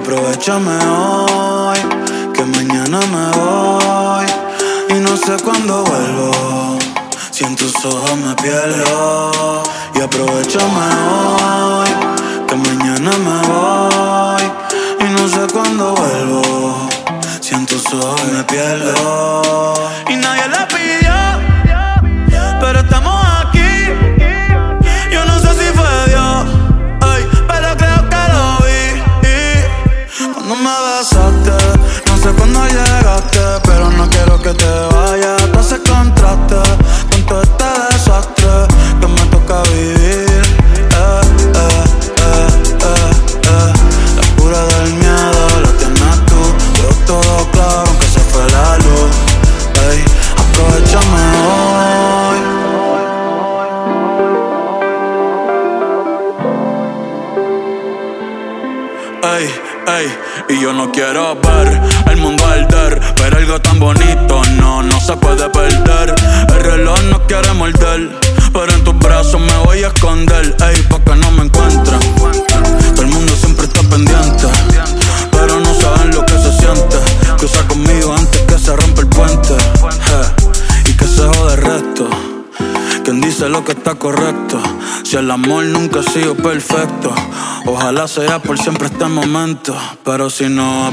aprovechame hoy, que mañana me voy y no sé cuándo vuelvo. Si en tus ojos me pierdo y aprovechame hoy, que mañana me voy y no sé cuándo vuelvo. Si en tus ojos me pierdo y nadie la que te vayas. Te hace contraste con todo este desastre que me toca vivir. Eh, eh, eh. La cura del miedo la tienes tú. Pero todo claro, aunque se fue la luz. Ey, aprovechame hoy. Ey, ey. Y yo no quiero ver Pero algo tan bonito no, no se puede perder. El reloj no quiere morder Pero en tus brazos me voy a esconder. Ey, pa' que no me encuentren. Todo el mundo siempre está pendiente dice lo que está correcto. Si el amor nunca ha sido perfecto, ojalá sea por siempre este momento. Pero si no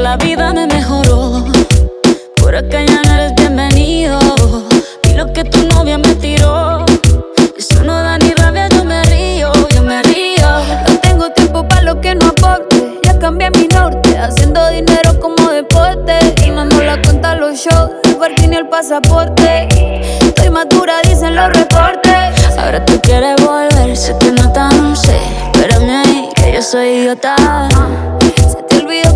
La vida me mejoró. Por acá ya no eres bienvenido. Y lo que tu novia me tiró. Eso no da ni rabia, yo me río, yo me río. No tengo tiempo para lo que no aporte. Ya cambié mi norte, haciendo dinero como deporte. Y mando la cuenta los shows ni el pasaporte. Estoy madura, dicen los reportes. Ahora tú quieres volver, se te nota, no sé. Espérame ahí, que yo soy idiota.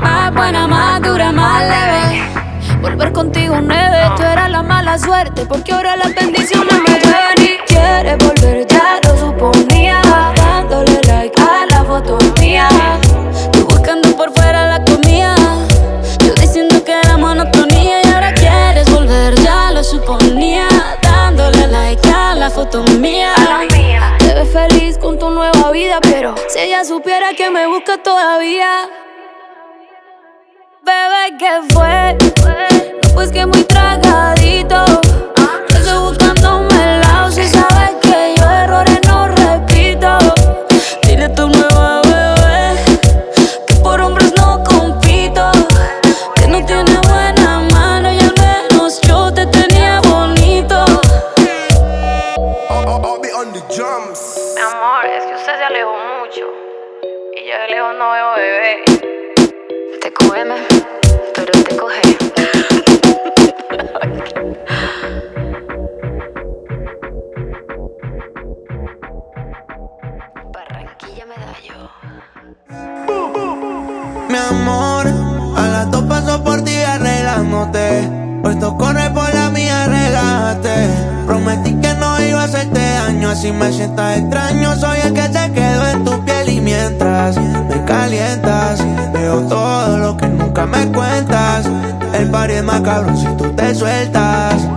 Más buena, más dura, más leve. Volver contigo nueve, tú eras la mala suerte. Porque ahora las bendiciones me llevan y quieres volver, ya lo suponía. Dándole like a la foto mía. Tú buscando por fuera la comida. Yo diciendo que era monotonía y ahora quieres volver, ya lo suponía. Dándole like a la foto mía feliz con tu nueva vida, pero si ella supiera que me busca todavía. Bebé, ¿qué fue? No, pues que muy tragadito. Estoy buscándome el lado si sabes que yo errores no repito. Dile tu nueva bebé que por hombres no compito. Que no tiene buena mano y al menos yo te tenía bonito. on the drums se alejó mucho. Y yo de lejos no veo bebé. Te cogeme, amor. A las dos paso por ti arreglándote. Hoy corre por la mía, relájate. Prometí que no iba a hacerte daño, así me sientas extraño. Soy el que se quedó en tu piel y mientras me calientas, veo todo lo que nunca me cuentas. El party es más cabrón si tú te sueltas.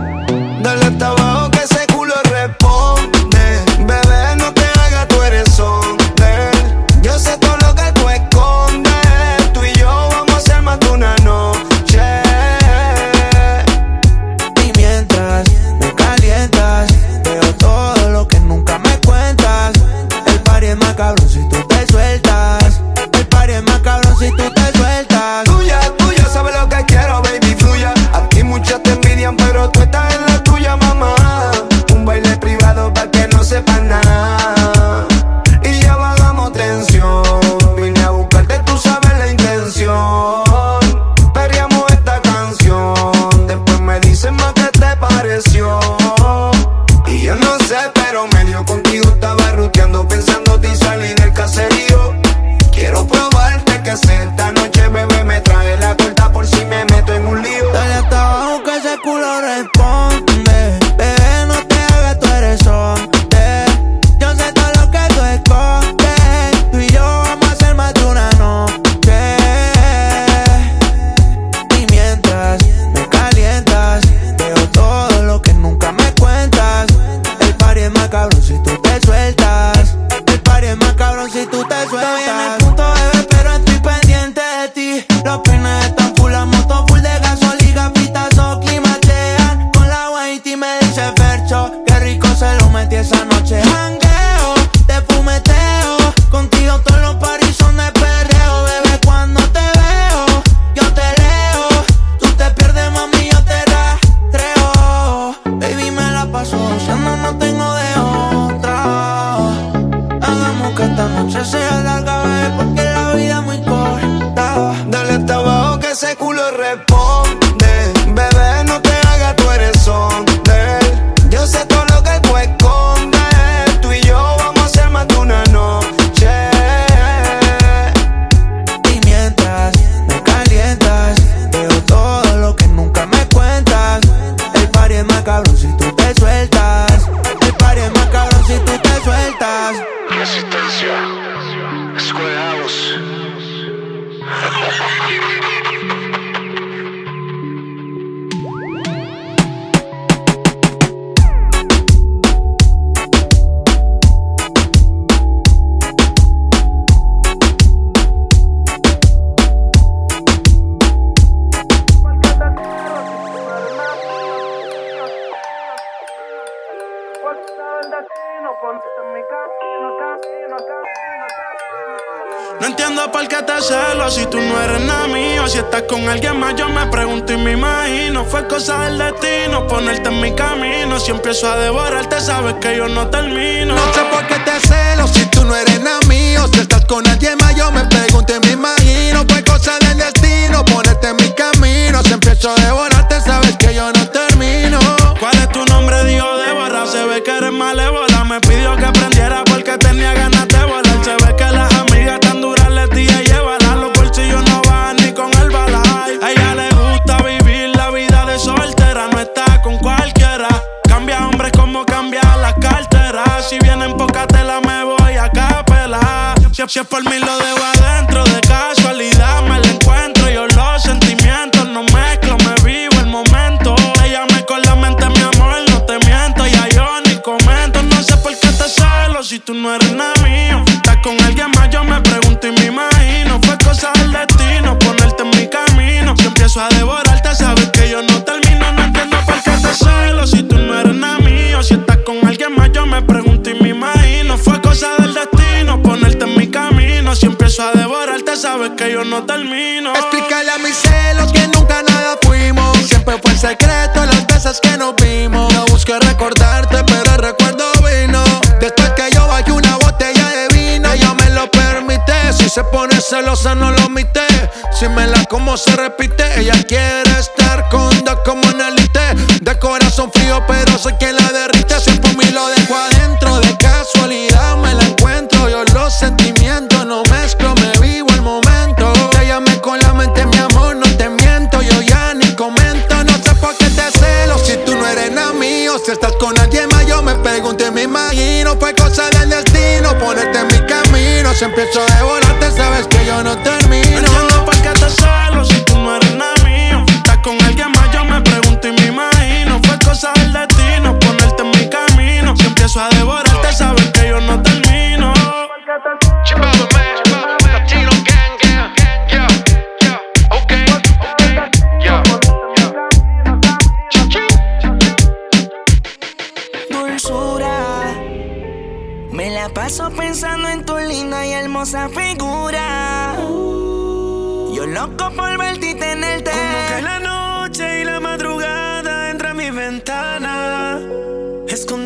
que yo no termino. Explícale a mis celos que nunca nada fuimos. Siempre fue el secreto las veces que nos vimos. No busqué recordarte, pero el recuerdo vino. Después que yo bajé una botella de vino, ella me lo permite. Si se pone celosa, no lo omite. Si me la como, se repite. Ella quiere estar con dos como en elite. De corazón frío, pero sé que la derrite.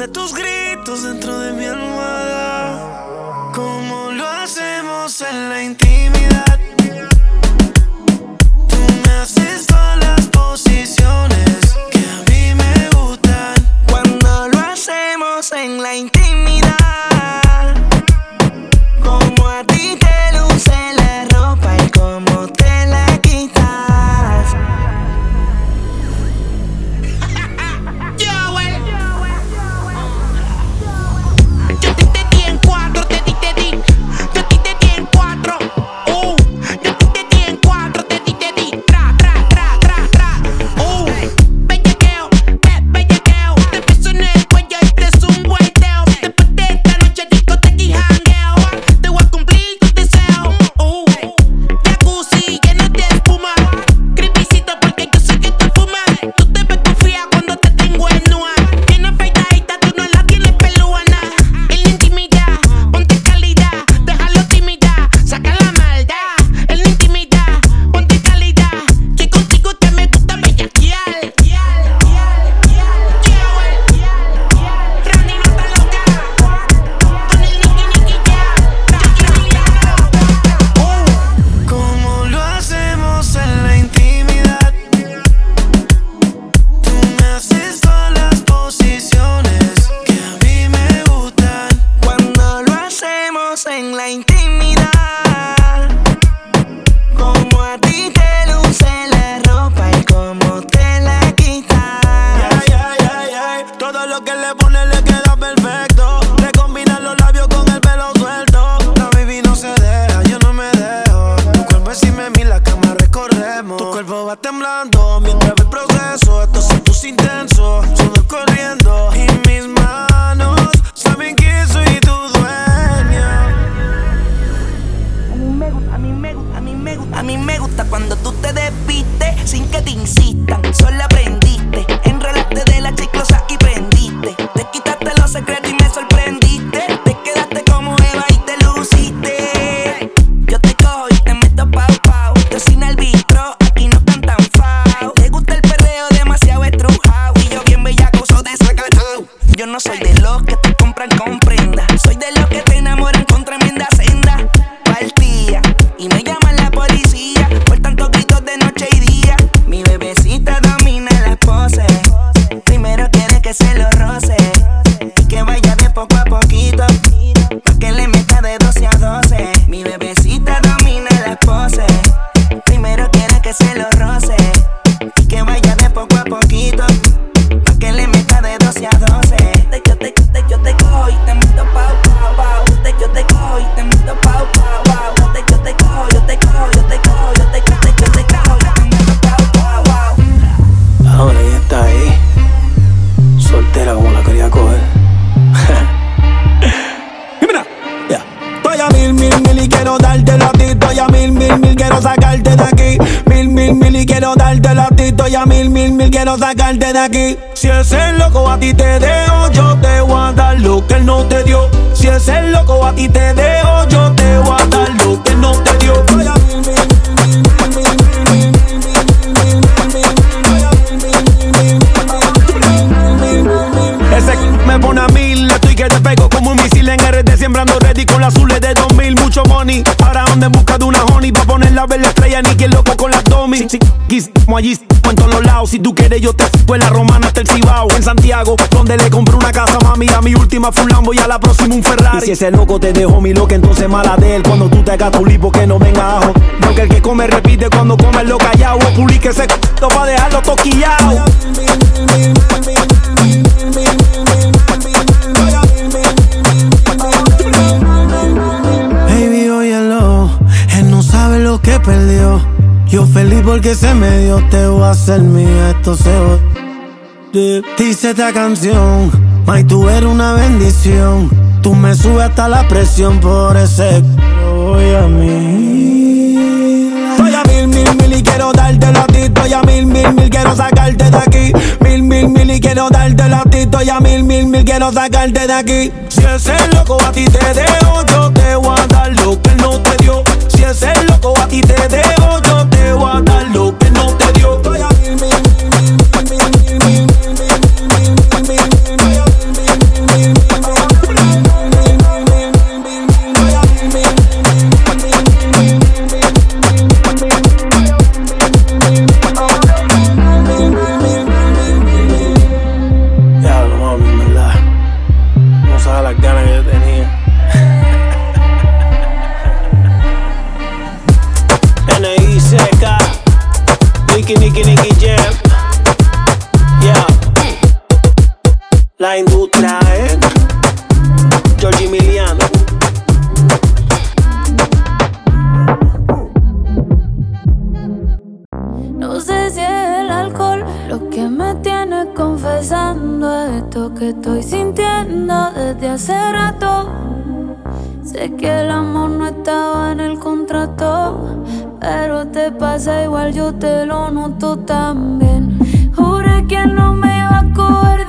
de tus gritos dentro de mi almohada. Como lo hacemos en la intimidad. aquí. Si es el loco a ti te dejo, yo te voy a dar lo que él no te dio. Si es el loco a ti te dejo, yo te voy a dar lo que él no te dio. Ese me pone a mil, estoy que te pego como un misil en RD siembrando ready con la azules de 2000, mucho money. ¿Para anda en busca de una honey, va a poner la vela estrella, ni quien loco con las domi allí en todos los lados. Si tú quieres, yo te fui en la romana hasta el En Santiago, donde le compré una casa, mami. A mi última fue un Lambo y a la próxima un Ferrari. Y si ese loco te dejó mi loca, entonces mala de él. Cuando tú te hagas tu lipo, que no venga ajo. Porque el que come repite cuando come lo callado. O publique ese c para dejarlo toquillao. Baby, óyelo, él no sabe lo que perdió yo feliz porque se me dio, te voy a hacer mía, esto se va. Dice esta canción, May, tú eres una bendición. Tú me subes hasta la presión por ese voy a mí. Estoy a mil, mil, mil y quiero dártelo a ti. Estoy a mil, mil, mil, quiero sacarte de aquí. Mil, mil, mil y quiero dártelo a ti. A mil, mil, mil, quiero sacarte de aquí. Si ese loco a ti te dejo, yo te voy a dar lo que él no te dio. Si es el loco a ti te debo, yo te voy a dar lo que ¿eh? Georgie No sé si es el alcohol lo que me tiene confesando esto que estoy sintiendo desde hace rato. Sé que el amor no estaba en el contrato, pero te pasa igual, yo te lo noto también. Juré que no me iba a coger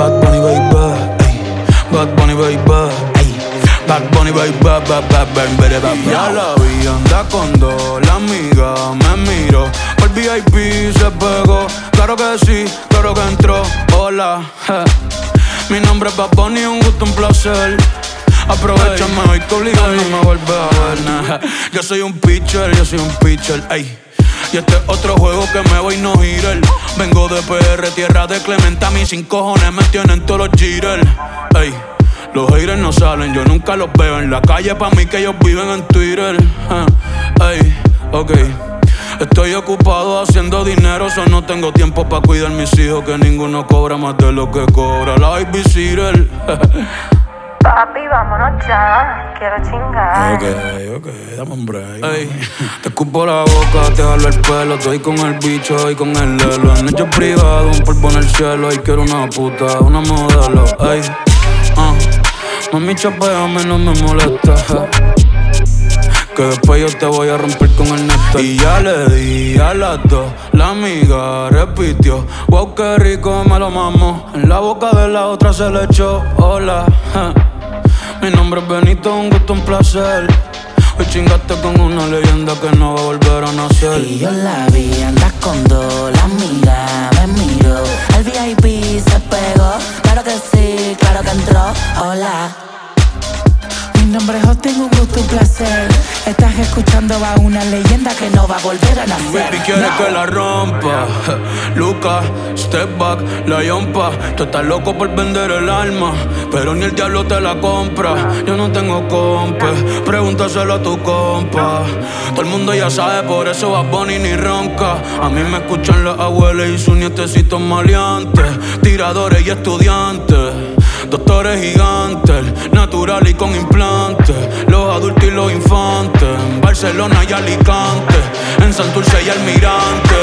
Bad Bunny, baby, ay. Bad Bunny, baby, ay. Bad Bunny, baby, bad, bad, bad, bad, Ya la vi, anda con dos, la amiga me miró. Por VIP se pegó, claro que sí, claro que entró. Hola, mi nombre es Bad Bunny, un gusto, un placer. Aprovechame hoy, tu obligas no me vuelves a ver. Nah. Yo soy un pitcher, yo soy un pitcher, ay. Y este es otro juego que me voy no girar. Vengo de PR, tierra de Clementa. Mis sin cojones me tienen todos los jitters. Ey, los haters no salen, yo nunca los veo en la calle. Pa' mí que ellos viven en Twitter. Ey, ok. Estoy ocupado haciendo dinero, so no tengo tiempo para cuidar mis hijos. Que ninguno cobra más de lo que cobra la babysitter. Papi, vámonos ya. Quiero chingar. Ok, ok, dame un break. Ey, te escupo la boca, te jalo el pelo. Estoy con el bicho y con el lelo. En hecho privado, un polvo en el cielo. Y quiero una puta, una modelo. Ey, ah, mami, chapeame, no me molesta. Que después yo te voy a romper con el neto. Y ya le di a las dos. La amiga repitió. Wow, qué rico me lo mamo. En la boca de la otra se le echó. Hola, ja. Mi nombre es Benito, un gusto, un placer. Hoy chingaste con una leyenda que no va a volver a nacer. Y yo la vi, andas con dos, la amiga me miró. El VIP se pegó, claro que sí, claro que entró. Hola. Nombre es Justin, un gusto, un placer. Estás escuchando a una leyenda que no va a volver a nacer. Baby quiere No. que la rompa. Luca, step back, la yompa. Tú estás loco por vender el alma, pero ni el diablo te la compra. Yo no tengo compa, pregúntaselo a tu compa. Todo el mundo ya sabe, por eso va Bonnie ni ronca. A mí me escuchan las abuelas y sus nietecitos maleantes, tiradores y estudiantes. Doctores gigantes, natural y con implantes. Los adultos y los infantes. En Barcelona y Alicante. En Santurce y Almirante.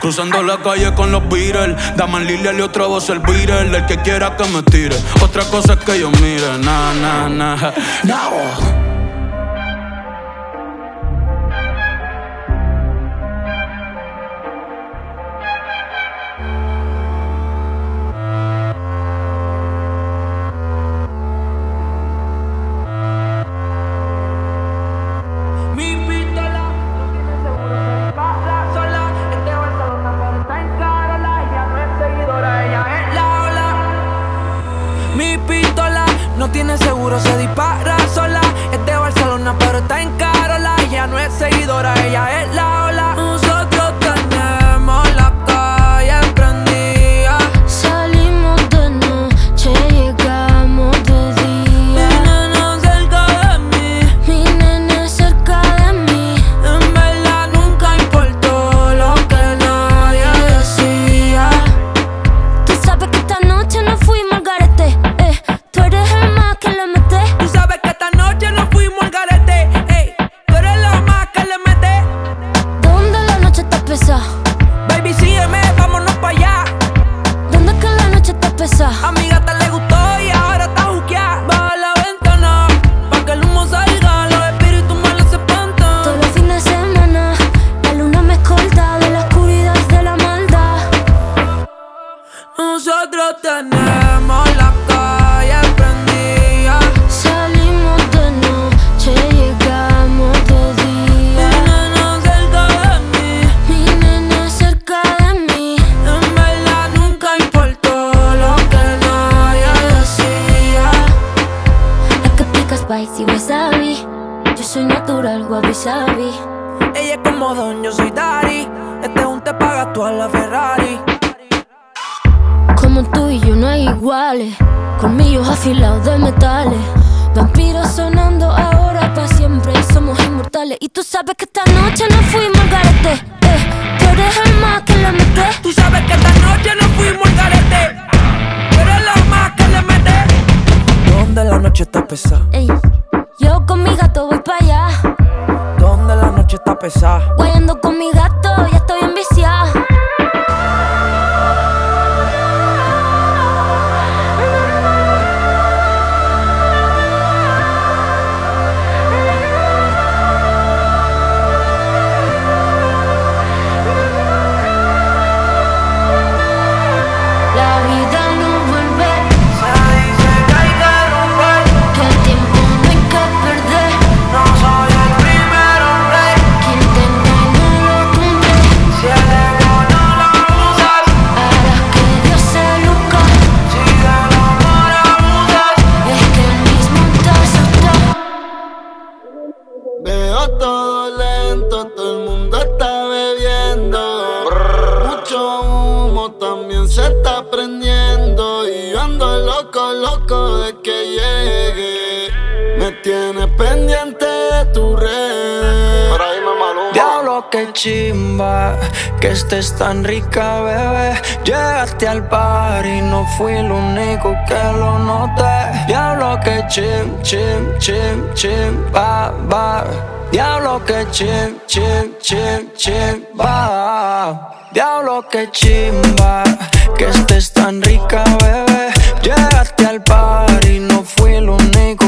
Cruzando la calle con los Beatles. Daman Lilia y otra voz el Beatle. El que quiera que me tire. Otra cosa es que yo mire. Na, na, na. No. Tenemos la calle prendida. Salimos de noche, llegamos de Mi día. nena cerca de mí. Mi nene cerca de mí. En verdad nunca importó lo que nadie decía. Es que pica spicy wasabi. Yo soy natural, wabi sabi. Ella es como Don, yo soy Dari. Este es un te paga tú a la Ferrari. Y yo no hay iguales. Colmillos afilados de metales. Vampiros sonando ahora para siempre. Somos inmortales. Y tú sabes que esta noche no fuimos al garete. Eh, tú eres el más que le mete. Tú sabes que esta noche nos fuimos al garete. Tú eres la más que le mete. ¿Dónde la noche está pesada? Ey, yo con mi gato voy para allá. ¿Dónde la noche está pesada? Guayando con mi gato, ya estoy loco, loco de que llegue. Me tienes pendiente de tu red. Diablo, que chimba, que estés tan rica, bebé. Llegaste al par y no fui el único que lo noté. Diablo, que chim, chim, chim, chim, ba, ba. Diablo que chim, chim, chim, chimba. Diablo que chimba. Que estés tan rica, bebé. Llegaste al par y no fui el único.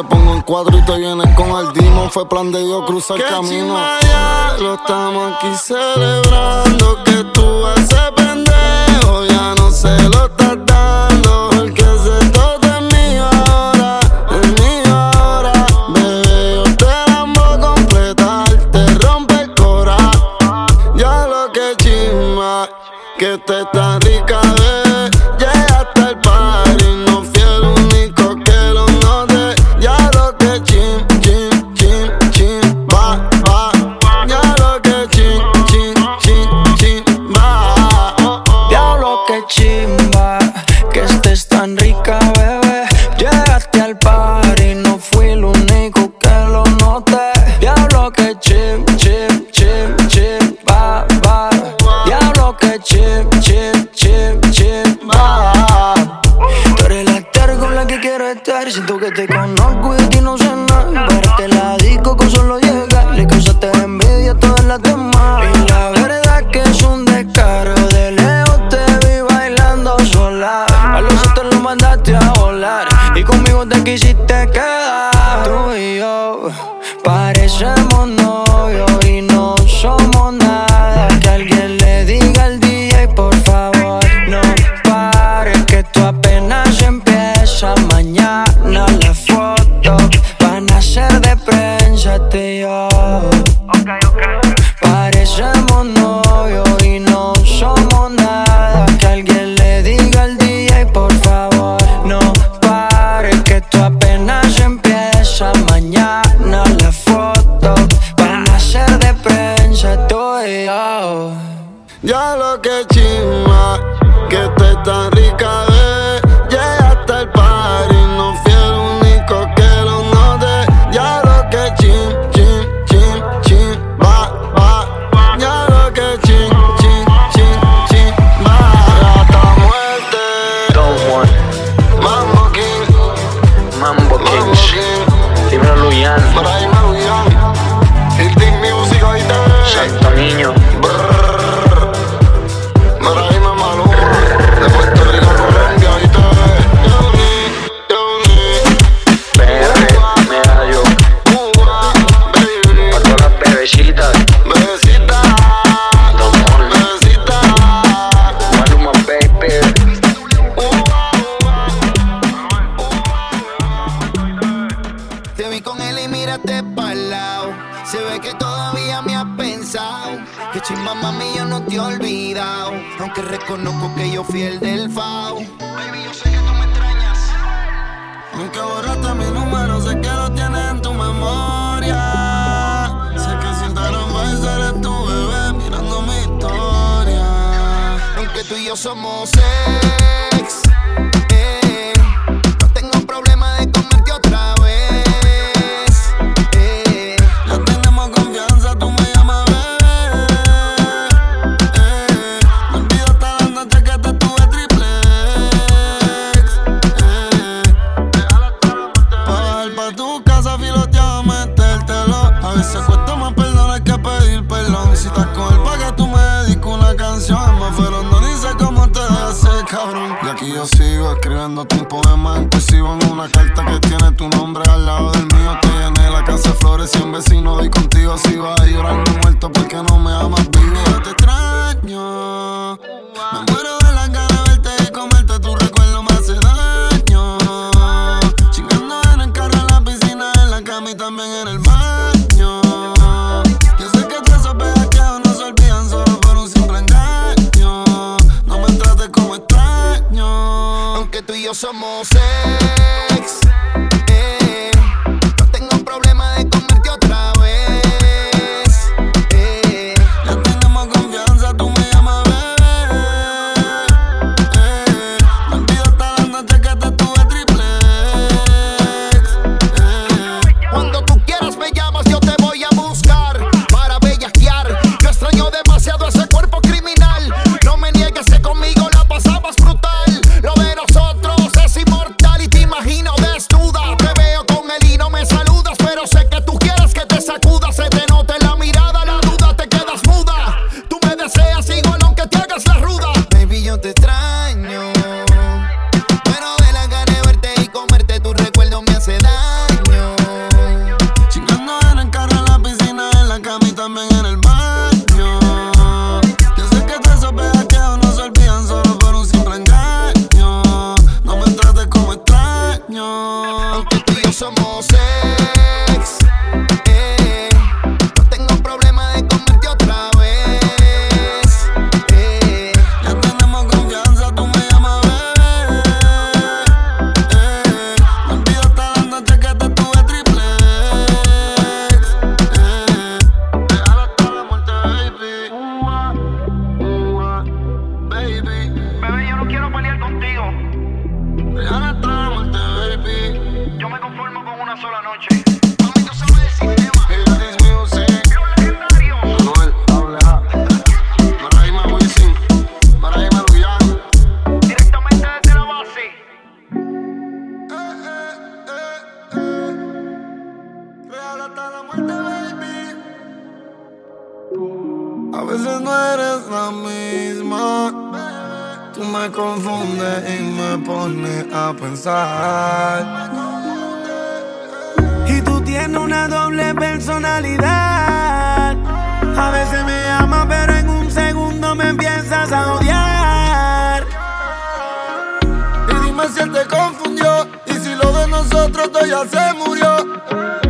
Te pongo en cuadro y te vienes con el demon. Fue plan de yo cruzar el camino. Chimaya, lo estamos aquí celebrando que tú haces. te. Aunque reconozco que yo fui el del FAO. Baby, yo sé que tú me extrañas. Nunca borraste mi número, sé que lo tienes en tu memoria. Sé que si más eres tu bebé mirando mi historia. Aunque tú y yo somos seis. Escribiéndote un poema inclusivo en una carta que tiene tu nombre al lado del mío. Te llené la casa de flores y un vecino doy contigo. Si vas a llorar muerto porque no me amas vivo. Yo te extraño, me muero de la gana nosotros todo ya se murió.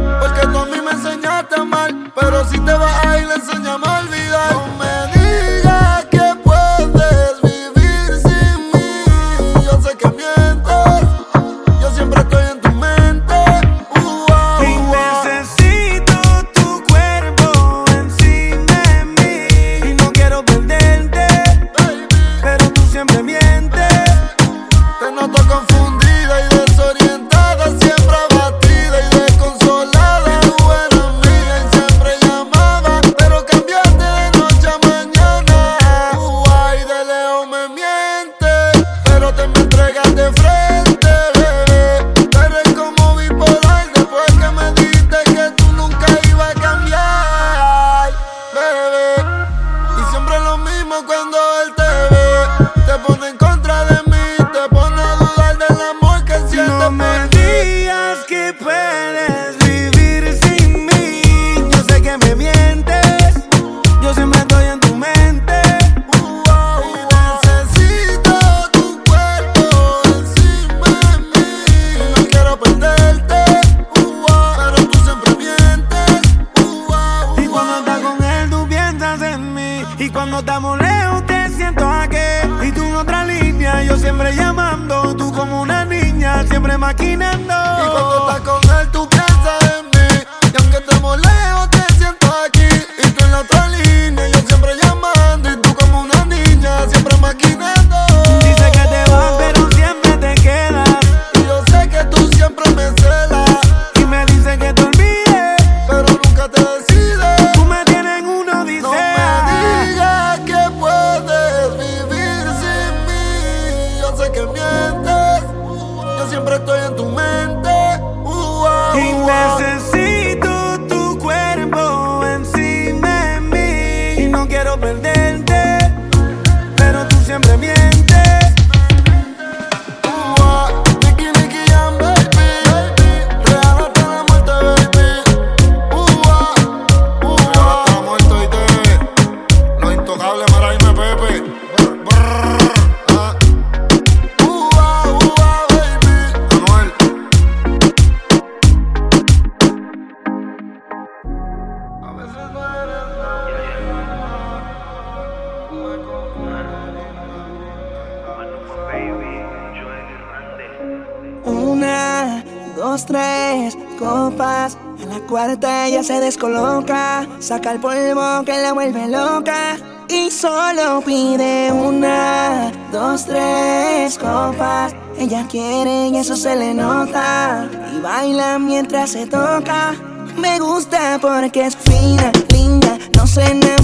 Saca el polvo que la vuelve loca. Y solo pide una, dos, tres copas. Ella quiere y eso se le nota. Y baila mientras se toca. Me gusta porque es fina, linda. No se enamora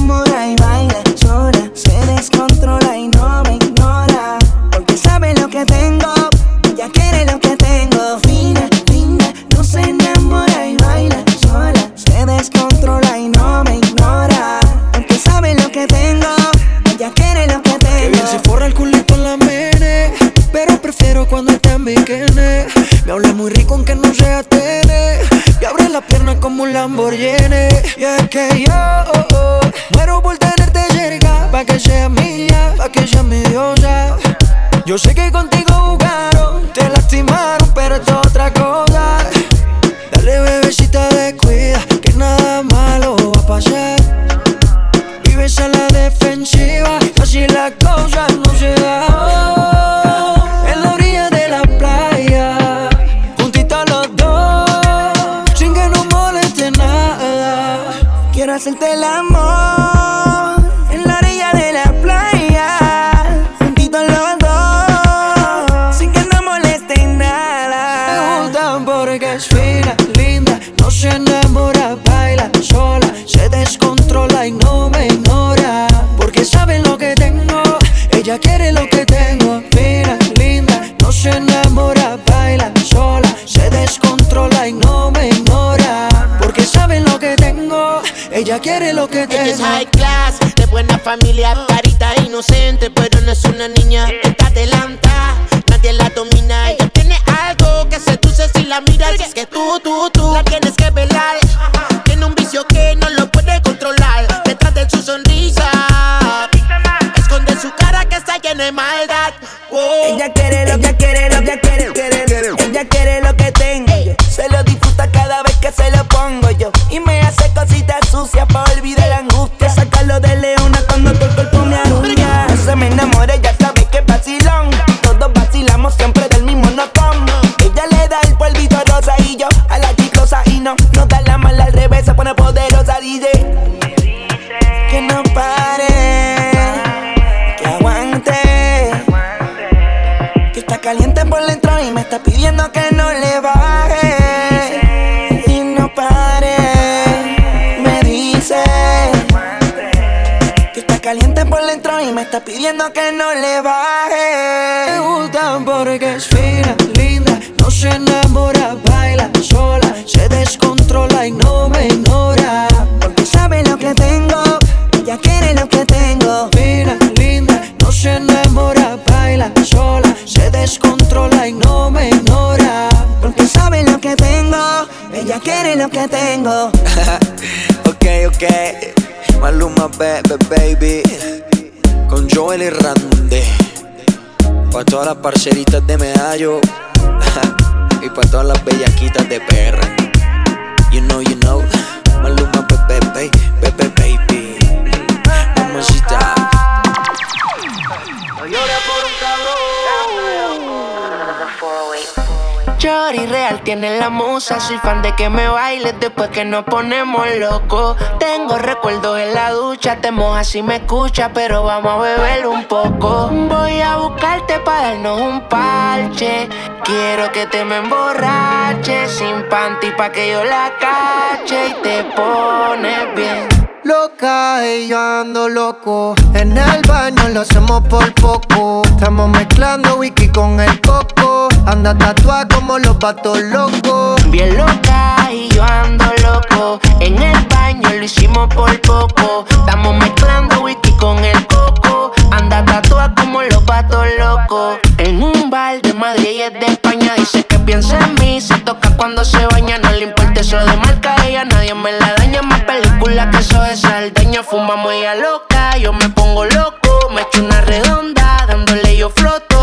Y abre la pierna como un Lamborghini. Y es que yo oh, oh, Muero por tenerte cerca Pa' que sea mía, pa' que sea mi diosa. Yo sé que contigo jugaron Te lastimaron pero esto es otra cosa el amor high Que no pare, que aguante. Que está caliente por dentro y me está pidiendo que no le baje. Y no pare, me dice. Que está caliente por dentro y me está pidiendo que no le Me baje. gustan porque es fina, linda, no se enamora, ella quiere lo que tengo. ok, ok, Maluma Bebe Baby, con Joel y Randy, pa' todas las parceritas de medallo. Y pa' todas las bellaquitas de perra. You know, you know, Maluma Bebe Bebe Baby, Chori real tiene la musa, soy fan de que me bailes después que nos ponemos locos. Tengo recuerdos en la ducha, te mojas si me escuchas, pero vamos a beber un poco. Voy a buscarte para darnos un parche. Quiero que te me emborraches sin panty pa' que yo la cache y te pones bien. Loca y yo ando loco. En el baño lo hacemos por poco. Estamos mezclando whisky con el coco. Anda tatuada como los patos locos. Bien loca y yo ando loco. En el baño lo hicimos por poco. Estamos mezclando whisky con el coco. Anda tatuada como los patos locos. En un bar de Madrid y es de España. Dice que piensa en mí. Se toca cuando se baña. No le importa eso de marca. Ella nadie me la daña. Más película que eso de saldaña. Fumamos ella loca. Yo me pongo loco. Me echo una redonda. Dándole yo floto.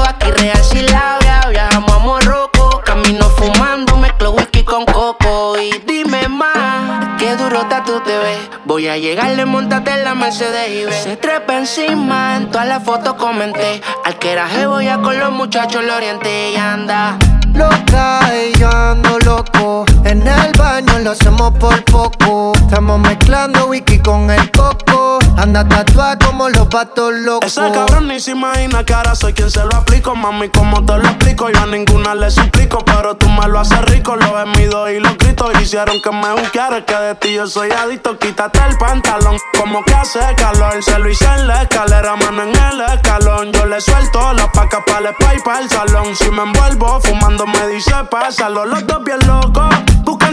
Voy a llegarle, montate en la Mercedes y ve. Se trepa encima. En todas las fotos comenté. Al que era voy a con los muchachos lo orienté y anda. loca y yo ando loco. En el baño lo hacemos por poco. Estamos mezclando whisky con el coco. Anda tatuada como los patos locos. Ese cabrón ni se imagina que ahora soy quien se lo aplico. Mami, como te lo explico, yo a ninguna le suplico. Pero tú me lo haces rico, lo he mido y lo grito. Hicieron que me buscara, que de ti yo soy adicto. Quítate el pantalón, como que hace calor. Se lo hice en la escalera, mano en el escalón. Yo le suelto la paca para el spy para el salón. Si me envuelvo fumando, me dice pásalo. Los dos bien locos,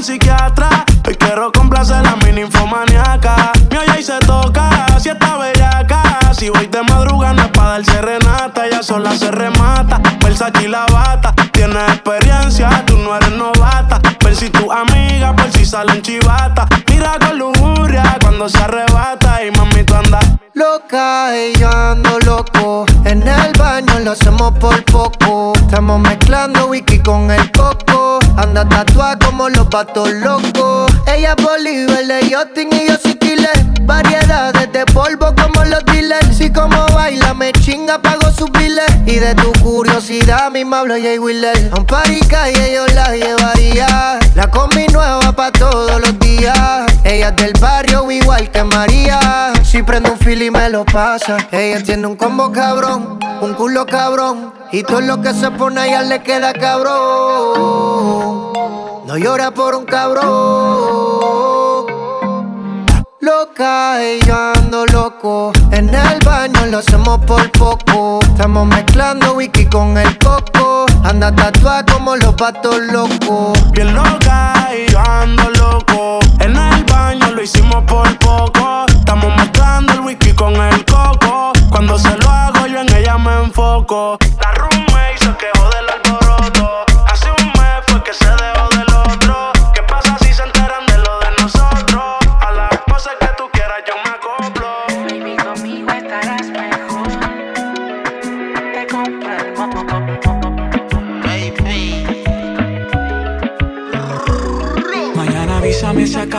psiquiatra. Hoy quiero complacer a mi ninfomaniaca. Mi olla y se toca, si está bellaca. Si voy de madrugada es pa' dar serenata. Ella sola se remata, Versace y la bata. Tienes experiencia, tú no eres novata. Ver si tu amiga, por si salen chivata. Mira con lujuria cuando se arrebata. Y mami, tú andas Loca y yo ando loco. En el baño lo hacemos por poco. Estamos mezclando whisky con el coco. Anda tatuada como los patos locos. Ella es Bolívar yachting y yo soy. Variedades de polvo como los dealers. Si como baila me chinga, pago sus biles. Y de tu curiosidad mi me hablo Jay Wheeler. A un party calle yo la llevaría. La combi nueva pa' todos los días. Ella es del barrio igual que María. Si prende un fil y me lo pasa. Ella tiene un combo cabrón, un culo cabrón. Y todo lo que se pone a ella le queda cabrón. No llora por un cabrón. Loca y ando loco. En el baño lo hacemos por poco. Estamos mezclando whisky con el coco. Anda tatuada como los patos locos. Bien loca y yo ando loco. En el baño lo hicimos por poco. Estamos mezclando el whisky con el coco. Cuando se lo hago yo en ella me enfoco. La roommate se quejó del alboroto.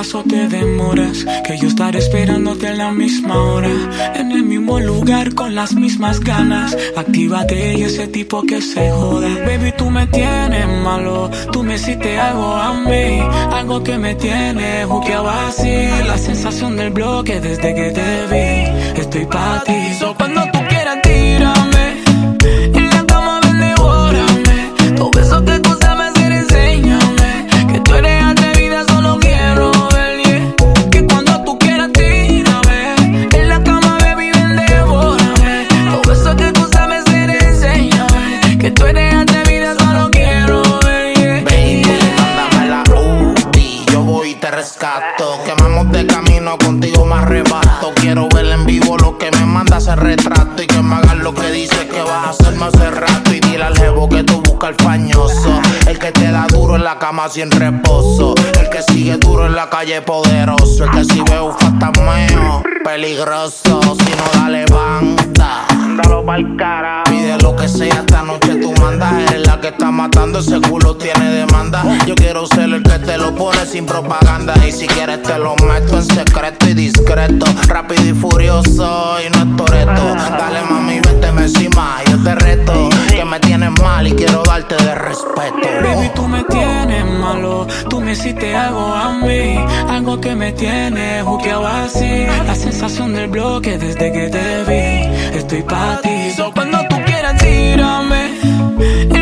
Acaso te demoras Que yo estaré esperándote a la misma hora. En el mismo lugar con las mismas ganas Actívate y ese tipo que se joda. Baby tú me tienes malo Tú me hiciste algo a mí Algo que me tiene juqueado así. La sensación del bloque desde que te vi Estoy pa' ti contigo me arrebato. Quiero ver en vivo lo que me manda ese retrato y que me hagas lo que dices que vas a hacerme hace rato. Y dile al jevo que tú buscas el fañoso. El que te da duro en la cama sin reposo. El que sigue duro en la calle poderoso. El que si ve un fantasmeo peligroso. Si no da levanta. Dalo pa'l cara. Pide lo que sea esta noche tú mandas. Eres la que está matando. Ese culo tiene demanda. Yo quiero ser el que te lo pone sin propaganda. Y si quieres te lo meto en secreto y discreto. Rápido y furioso y no es toreto. Dale mami, vete encima. Yo te reto. Que me tienes mal y quiero darte de respeto. Baby, tú me tienes tú me hiciste algo a mí, algo que me tiene juqueado así. La sensación del bloque desde que te vi, estoy pa' ti. So cuando tú quieras tírame,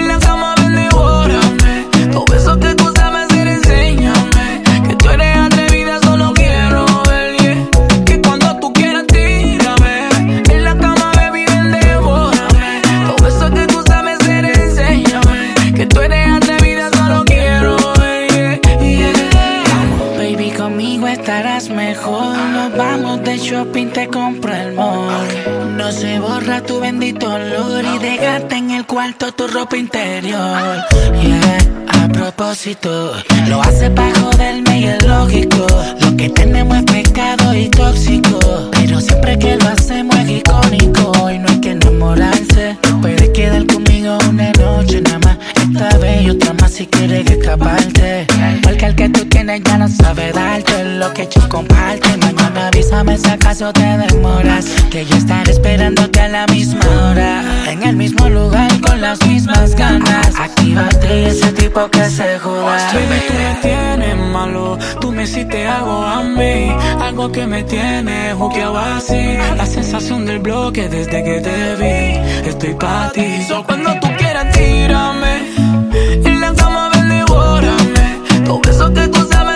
compro el mall. No se borra tu bendito olor y dejaste en el cuarto tu ropa interior. Yeah, a propósito, lo hace para joderme y es lógico. Lo que tenemos es pecado y tóxico. Pero siempre que lo hacemos es icónico y no hay que enamorarse. Puedes quedar conmigo una noche nada más. Esta vez y otra más si quieres escaparte. Porque el que tú tienes ya no sabe darte lo que yo comparte. Mañana avísame avísame si acaso te demoras. Que yo estaré esperándote a la misma hora. En el mismo lugar con las mismas ganas. Actívate ese tipo que se joda. Baby, tú me tienes malo. Tú me hiciste algo a mí. Algo que me tiene juqueado así. La sensación del bloque desde que te vi. Estoy pa' ti. So cuando tú quieras, tírame. Todo eso que tú sabes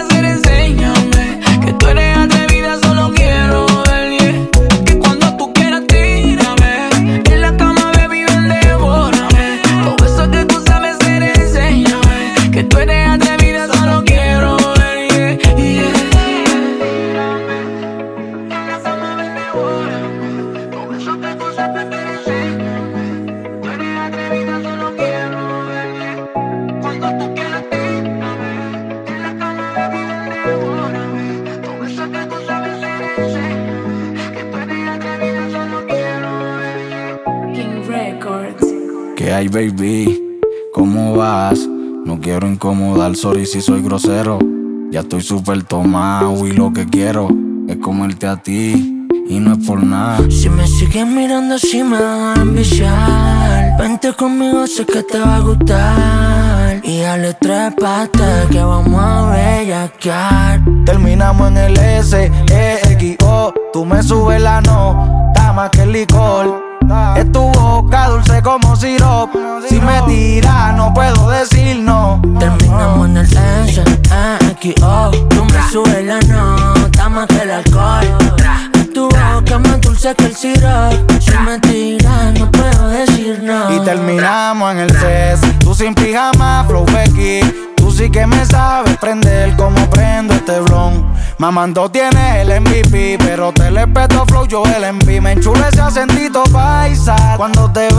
incomodar, sorry si soy grosero. Ya estoy súper tomado y lo que quiero es comerte a ti y no es por nada. Si me sigues mirando, si me van a enviciar. Vente conmigo, sé que te va a gustar. Y dale tres patas que vamos a bellaquear. Terminamos en el S, E, X, O. Tú me subes la no, está más que el licor. Es tu boca dulce como sirop. Si me tiras, no puedo decir no. Terminamos en el S, E, X, O. Tú me subes la nota más que el alcohol. Es tu boca más dulce que el sirope. Si me tiras, no puedo decir no. Y terminamos en el CES. Tú sin pijama, flow Becky. Tú sí que me sabes prender como prendo este blon. Mamando tienes el MVP, pero te le peto flow yo el MP. Me enchula ese acentito paisa. Cuando te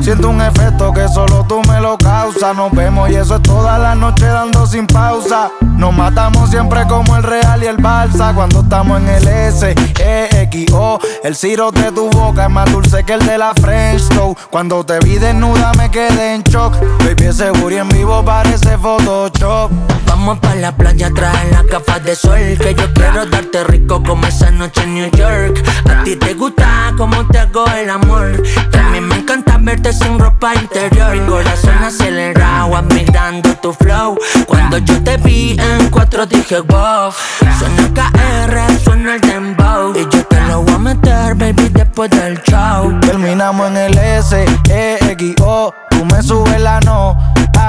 siento un efecto que solo tú me lo causas. Nos vemos y eso es toda la noche dando sin pausa. Nos matamos siempre como el Real y el Balsa. Cuando estamos en el S, E, X, O. El ciro de tu boca es más dulce que el de la French Toast. Cuando te vi desnuda me quedé en shock. Baby, ese booty en vivo parece Photoshop. Vamos pa' la playa, trae las gafas de sol Que yo quiero darte rico como esa noche en New York A ti te gusta como te hago el amor También me encanta verte sin ropa interior. Corazón acelerado admirando tu flow. Cuando yo te vi en cuatro dije wow Suena KR, suena el dembow. Y yo te lo voy a meter baby después del show. Terminamos en el S, E, X, O. Tú me subes la no,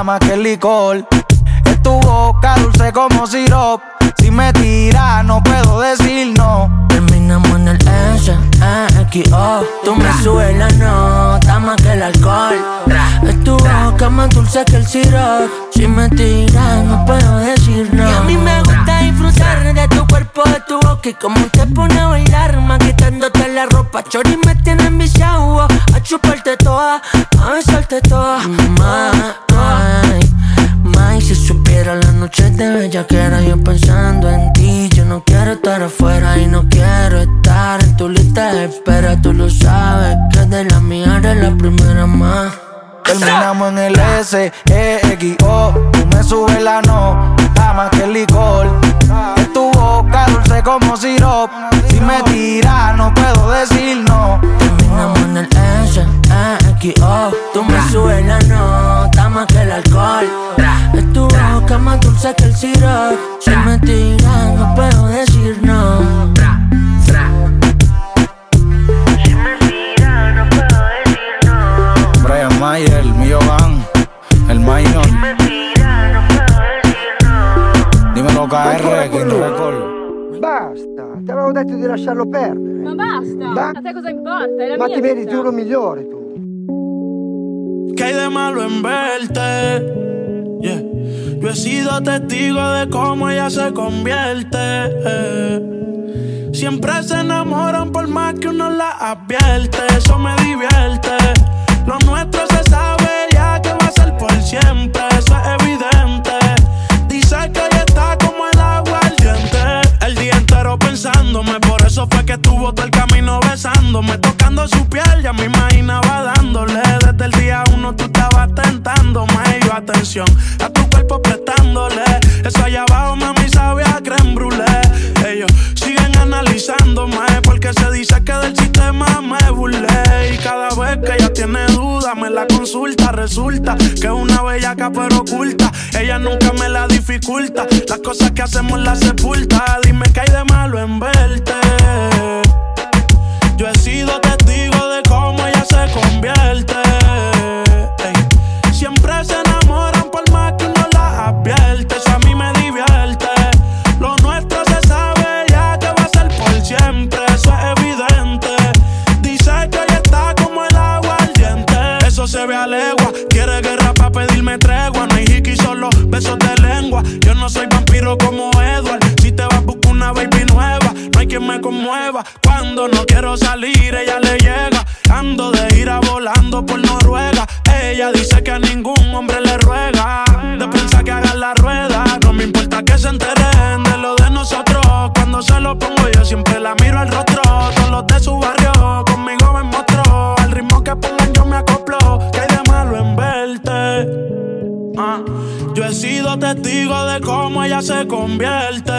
más que el licor. Tu boca dulce como sirop. Si me tiras, no puedo decir no. Terminamos en el S, E, X, O. Tú me subes la nota más que el alcohol. Es tu boca más dulce que el sirope Si me tiras no puedo decir no. Y a mí me gusta disfrutar de tu cuerpo, de tu boca Y como te pone a bailar, más quitándote la ropa Chori me tiene enviciado. A chuparte toda, a besarte toda. Más, noche de bella que era yo pensando en ti Yo no quiero estar afuera y no quiero estar en tu lista de espera Tú lo sabes que de la mía eres la primera más Terminamos en el S, E, X, O. Tú me subes la no, más que el licor. Es tu boca dulce como sirop. Si me tiras, no puedo decir no. Terminamos en el S, E, X, O Tú me subes la nota más que el alcohol boca más dulce que el sirope Si me tiras no puedo decir no Brian Mayer, el mío van, el minor. Dímelo KR, King Record. Basta, ti avevo detto di lasciarlo perdere. Ma basta, Ma- a te cosa importa? È la Ma mia ti meriti uno migliore tu. ¿Qué hay de malo en verte? Yeah. Yo he sido testigo de cómo ella se convierte. Siempre se enamoran por más que uno la advierte. Eso me divierte. Lo nuestro se sabe ya que va a ser por siempre. Eso es evidente. fue que estuvo todo el camino besándome, tocando su piel. Ya me imaginaba dándole. Desde el día uno tú estabas tentándome. Yo atención a tu cuerpo prestándole. Eso allá abajo, mami, sabía creme brûlée. Ellos siguen analizando analizándome porque se dice que del sistema me burlé. Y cada vez que ella tiene duda, me la consulta. Resulta que es una bellaca pero oculta. Ella nunca me la dificulta. Las cosas que hacemos las sepulta. Dime que hay de malo en verte. Yo he sido testigo de cómo ella se convierte. Siempre se enamoran por más que uno la advierte. Eso a mí me divierte. Lo nuestro se sabe ya que va a ser por siempre. Eso es evidente. Dice que hoy está como el agua al diente. Eso se ve a legua. Quiere guerra para pedirme tregua. No hay hiki, solo besos de lengua. Yo no soy vampiro como Edward. Si te vas, busco una baby nueva. No hay quien me conmueva. Cuando no quiero salir, ella le llega. Ando de ira volando por Noruega. Ella dice que a ningún hombre le ruega. De pensar que haga la rueda. No me importa que se enteren de lo de nosotros. Cuando se lo pongo, yo siempre la miro al rostro. Todos los de su testigo de cómo ella se convierte.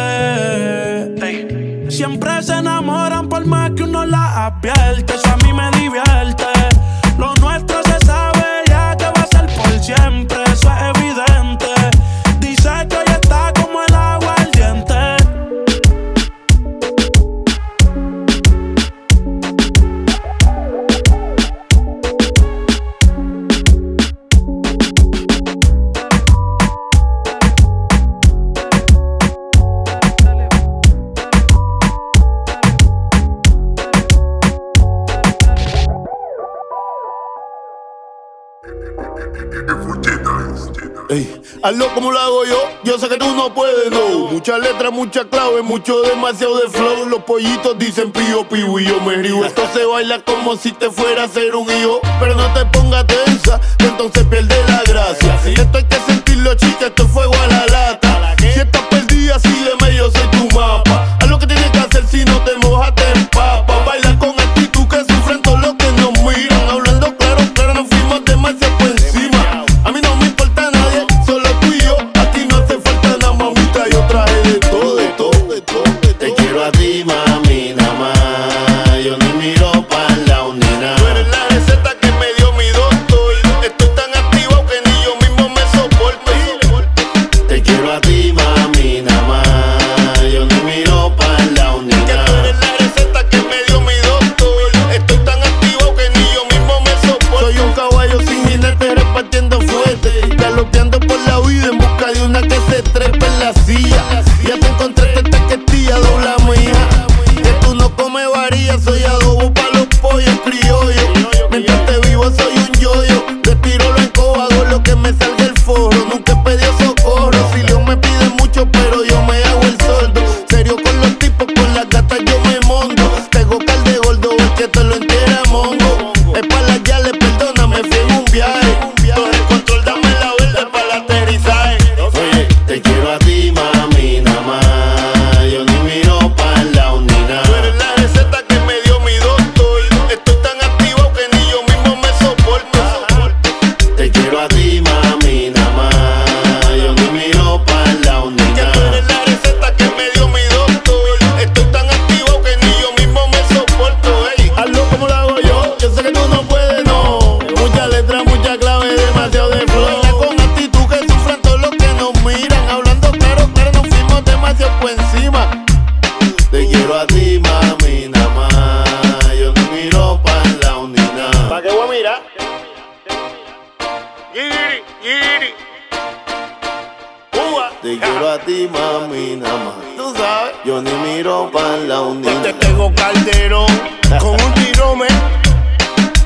Siempre se enamoran por más que uno la advierte. Eso a mí me divierte. Lo nuestro se sabe ya que va a ser por siempre. Eso es Ey, hazlo como lo hago yo, yo sé que tú no puedes, no. Muchas letras, muchas claves, mucho demasiado de flow. Los pollitos dicen pío, pío y yo me río. Esto se baila como si te fuera a ser un hijo. Pero no te pongas tensa, que entonces pierde la gracia. Esto hay que sentirlo, chica, esto es fuego a la lata. Si estás perdida, sígueme, yo la. Te tengo calderón con un tirome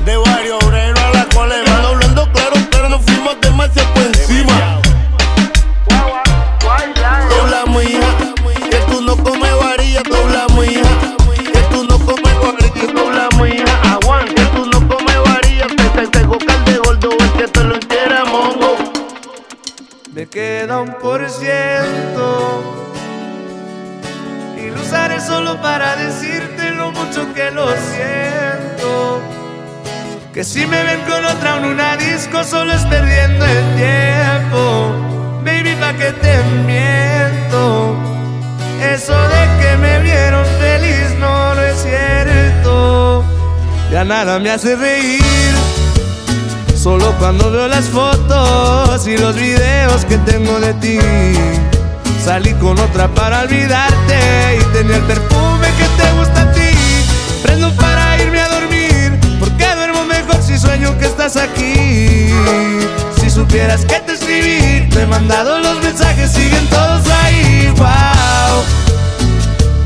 de varios obreros a la cual le van hablando claro, pero nos fuimos demasiado por encima. Dobla mi hija, que tú no comes varilla, dobla mi hija, que tú no comes varilla, dobla mi hija, aguanta, que tú no comes varilla, te, te tengo cal de gordo, el que te lo entierra mongo. Me queda un por ciento solo para decirte lo mucho que lo siento. Que si me ven con otra en una disco solo es perdiendo el tiempo. Baby, pa' que te miento. Eso de que me vieron feliz no, no es cierto. Ya nada me hace reír. Solo cuando veo las fotos y los videos que tengo de ti. Salí con otra para olvidarte y tenía el perfume que te gusta a ti. Prendo para irme a dormir, porque duermo mejor si sueño que estás aquí. Si supieras que te escribí, te he mandado los mensajes, siguen todos ahí. Wow,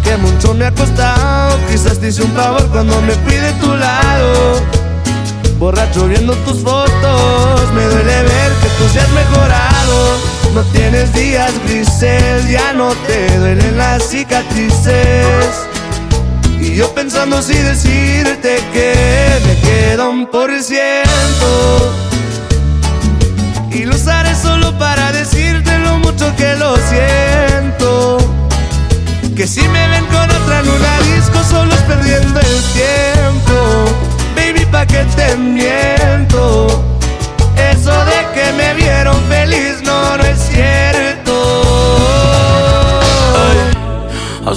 que mucho me ha costado. Quizás te hice un favor cuando me fui de tu lado. Borracho viendo tus fotos, me duele ver que tú seas mejorado. No tienes días grises, ya no te duelen las cicatrices. Y yo pensando si decirte que me queda un por ciento. Y lo usaré solo para decirte lo mucho que lo siento. Que si me ven con otra en una disco, solo es perdiendo el tiempo. Baby, pa' que te miento.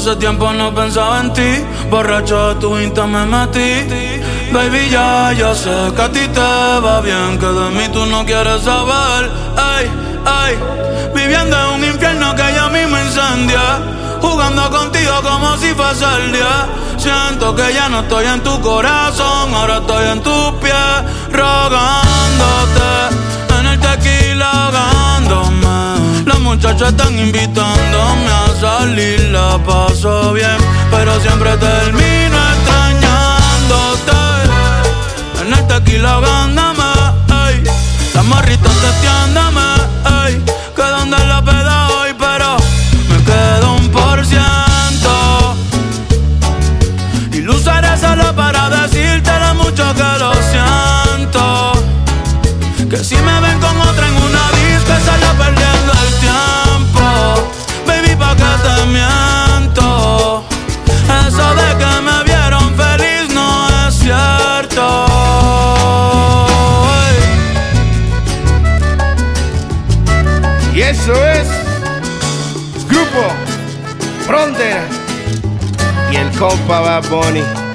Hace tiempo no pensaba en ti, borracho de tu insta me metí. Baby, ya, ya sé que a ti te va bien, que de mí tú no quieres saber. Ay, ay, viviendo en un infierno que ya mismo incendia. Jugando contigo como si fuese el día. Siento que ya no estoy en tu corazón, ahora estoy en tus pies, rogándote. En el tequila ahogándome. Las muchachas están invitándome a salir, la paso bien, pero siempre termino extrañándote. En el tequila ahogándome, ey. Las morritas testeándome, ey. Grupo Frontera y el compa Bad Bunny.